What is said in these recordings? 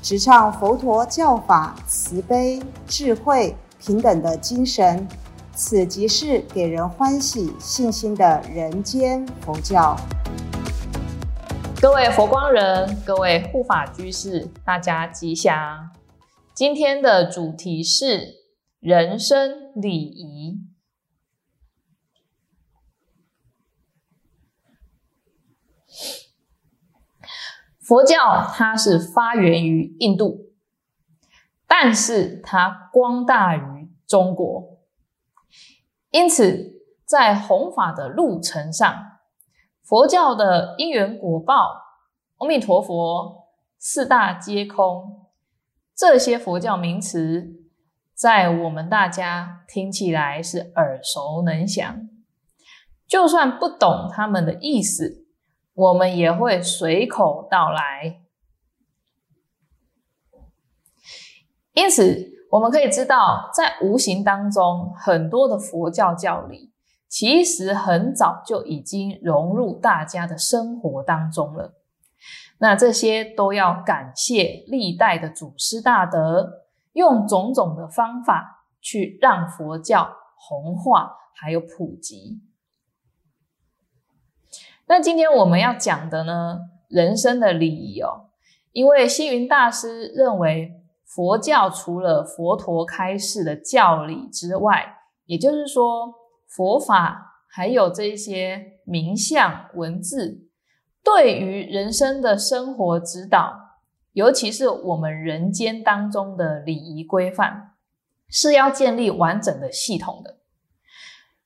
直唱佛陀教法慈悲、智慧、平等的精神。此即是给人欢喜、信心的人间佛教。各位佛光人，各位护法居士，大家吉祥。今天的主题是人生礼仪。佛教它是发源于印度，但是它光大于中国。因此，在弘法的路程上，佛教的因缘果报、阿弥陀佛、四大皆空这些佛教名词，在我们大家听起来是耳熟能详。就算不懂他们的意思，我们也会随口道来。因此。我们可以知道，在无形当中，很多的佛教教理其实很早就已经融入大家的生活当中了。那这些都要感谢历代的祖师大德，用种种的方法去让佛教红化还有普及。那今天我们要讲的呢，人生的礼仪哦，因为星云大师认为。佛教除了佛陀开示的教理之外，也就是说，佛法还有这些名相文字，对于人生的生活指导，尤其是我们人间当中的礼仪规范，是要建立完整的系统的。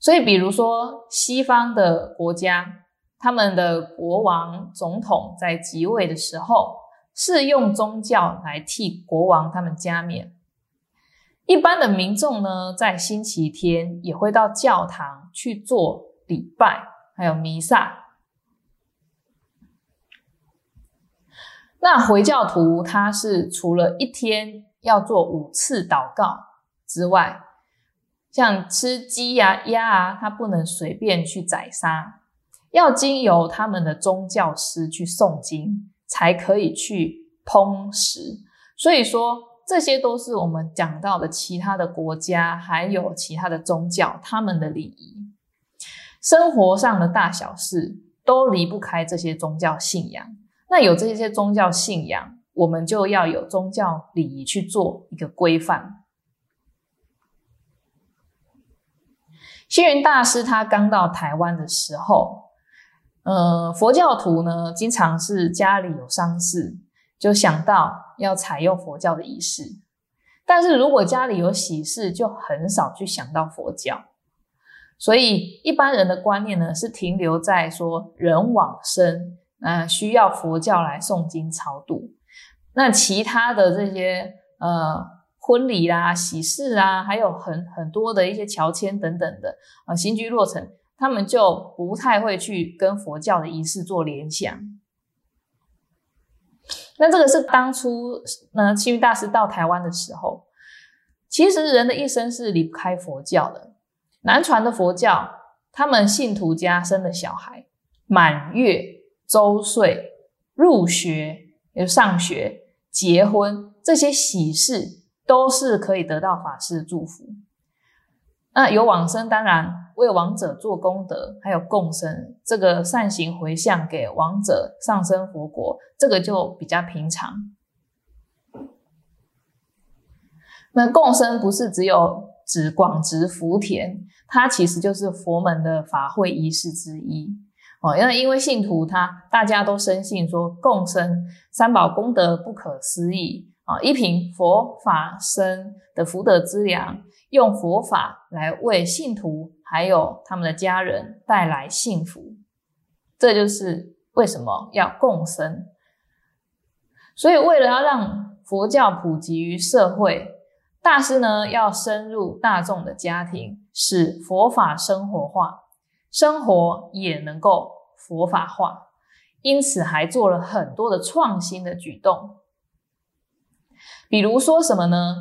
所以，比如说西方的国家，他们的国王、总统在即位的时候。是用宗教来替国王他们加冕。一般的民众呢，在星期天也会到教堂去做礼拜，还有弥撒。那回教徒他是除了一天要做五次祷告之外，像吃鸡呀、鸭啊，他不能随便去宰杀，要经由他们的宗教师去诵经。才可以去烹食，所以说这些都是我们讲到的其他的国家，还有其他的宗教，他们的礼仪，生活上的大小事都离不开这些宗教信仰。那有这些宗教信仰，我们就要有宗教礼仪去做一个规范。星云大师他刚到台湾的时候。呃，佛教徒呢，经常是家里有丧事，就想到要采用佛教的仪式；但是如果家里有喜事，就很少去想到佛教。所以一般人的观念呢，是停留在说人往生，那需要佛教来诵经超度。那其他的这些呃婚礼啦、喜事啊，还有很很多的一些乔迁等等的啊，新居落成。他们就不太会去跟佛教的仪式做联想。那这个是当初呢，青云大师到台湾的时候，其实人的一生是离不开佛教的。南传的佛教，他们信徒家生的小孩，满月、周岁、入学、有上学、结婚这些喜事，都是可以得到法师的祝福。那有往生，当然为亡者做功德，还有共生，这个善行回向给亡者上升佛国，这个就比较平常。那共生不是只有指广植福田，它其实就是佛门的法会仪式之一哦。因为因为信徒他大家都深信说共生三宝功德不可思议啊，一品佛法生的福德之粮。用佛法来为信徒还有他们的家人带来幸福，这就是为什么要共生。所以，为了要让佛教普及于社会，大师呢要深入大众的家庭，使佛法生活化，生活也能够佛法化。因此，还做了很多的创新的举动。比如说什么呢？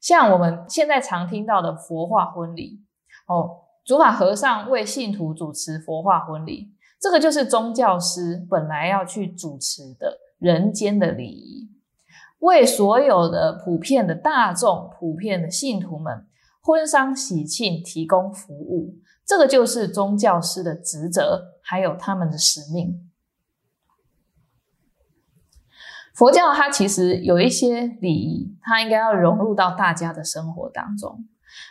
像我们现在常听到的佛化婚礼，哦，主法和尚为信徒主持佛化婚礼，这个就是宗教师本来要去主持的人间的礼仪。为所有的普遍的大众、普遍的信徒们婚丧喜庆提供服务，这个就是宗教师的职责，还有他们的使命。佛教它其实有一些礼仪，它应该要融入到大家的生活当中。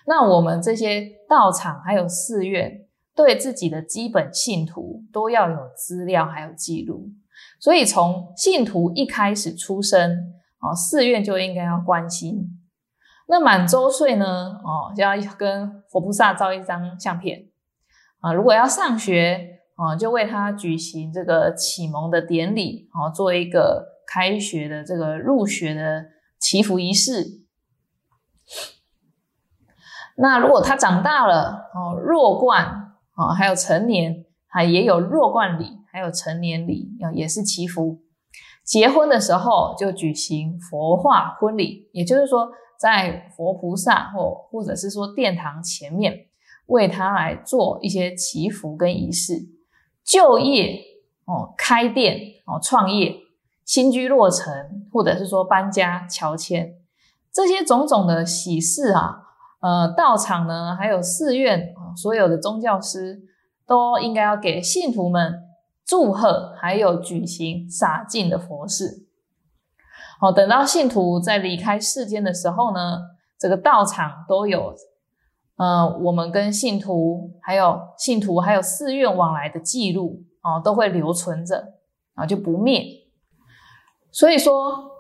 那我们这些道场还有寺院，对自己的基本信徒都要有资料还有记录，所以从信徒一开始出生。哦，寺院就应该要关心。那满周岁呢？哦，就要跟佛菩萨照一张相片啊。如果要上学，啊，就为他举行这个启蒙的典礼，哦，做一个开学的这个入学的祈福仪式。那如果他长大了，哦，弱冠，哦，还有成年，啊也有弱冠礼，还有成年礼，啊也是祈福。结婚的时候就举行佛化婚礼，也就是说，在佛菩萨或或者是说殿堂前面，为他来做一些祈福跟仪式。就业哦，开店哦，创业，新居落成，或者是说搬家乔迁，这些种种的喜事啊，呃，道场呢，还有寺院，所有的宗教师都应该要给信徒们。祝贺，还有举行洒净的佛事。好，等到信徒在离开世间的时候呢，这个道场都有，嗯，我们跟信徒还有信徒还有寺院往来的记录啊，都会留存着啊，就不灭。所以说，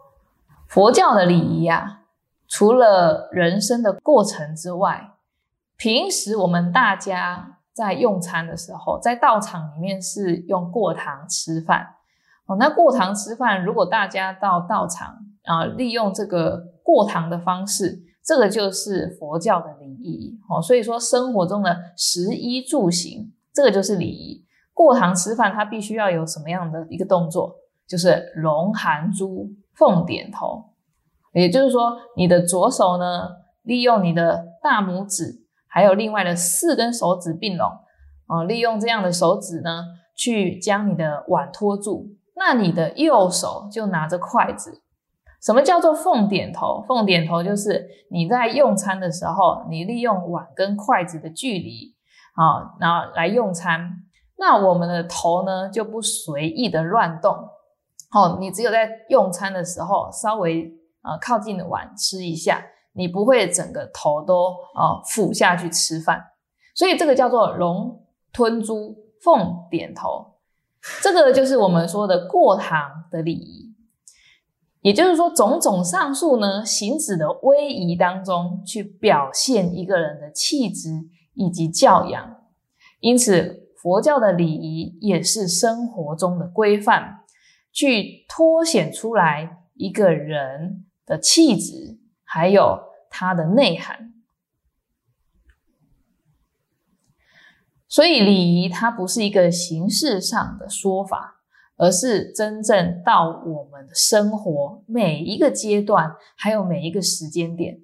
佛教的礼仪啊，除了人生的过程之外，平时我们大家。在用餐的时候，在道场里面是用过堂吃饭哦。那过堂吃饭，如果大家到道场啊，利用这个过堂的方式，这个就是佛教的礼仪哦。所以说，生活中的食衣住行，这个就是礼仪。过堂吃饭，它必须要有什么样的一个动作？就是龙含珠，凤点头。也就是说，你的左手呢，利用你的大拇指。还有另外的四根手指并拢，啊，利用这样的手指呢，去将你的碗托住。那你的右手就拿着筷子。什么叫做凤点头？凤点头就是你在用餐的时候，你利用碗跟筷子的距离，啊，然后来用餐。那我们的头呢，就不随意的乱动。哦，你只有在用餐的时候，稍微啊靠近的碗吃一下。你不会整个头都啊俯下去吃饭，所以这个叫做龙吞珠，凤点头，这个就是我们说的过堂的礼仪。也就是说，种种上述呢，行止的威仪当中，去表现一个人的气质以及教养。因此，佛教的礼仪也是生活中的规范，去凸显出来一个人的气质，还有。它的内涵，所以礼仪它不是一个形式上的说法，而是真正到我们的生活每一个阶段，还有每一个时间点。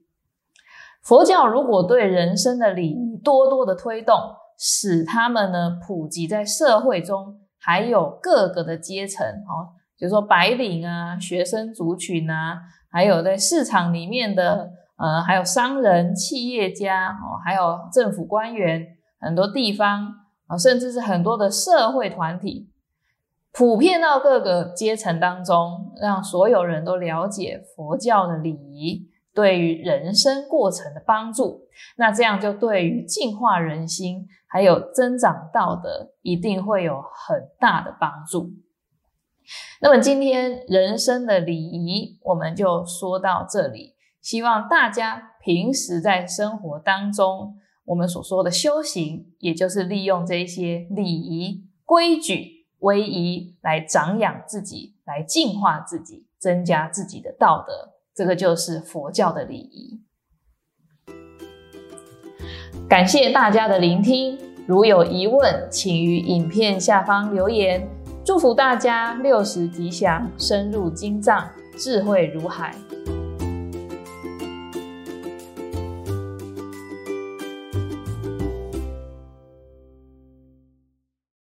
佛教如果对人生的礼仪多多的推动，使他们呢普及在社会中，还有各个的阶层，哦，比如说白领啊、学生族群啊，还有在市场里面的。呃，还有商人、企业家哦，还有政府官员，很多地方啊，甚至是很多的社会团体，普遍到各个阶层当中，让所有人都了解佛教的礼仪对于人生过程的帮助。那这样就对于净化人心，还有增长道德，一定会有很大的帮助。那么今天人生的礼仪，我们就说到这里。希望大家平时在生活当中，我们所说的修行，也就是利用这些礼仪、规矩、威仪来长养自己，来净化自己，增加自己的道德。这个就是佛教的礼仪。感谢大家的聆听，如有疑问，请于影片下方留言。祝福大家六十吉祥，深入经藏，智慧如海。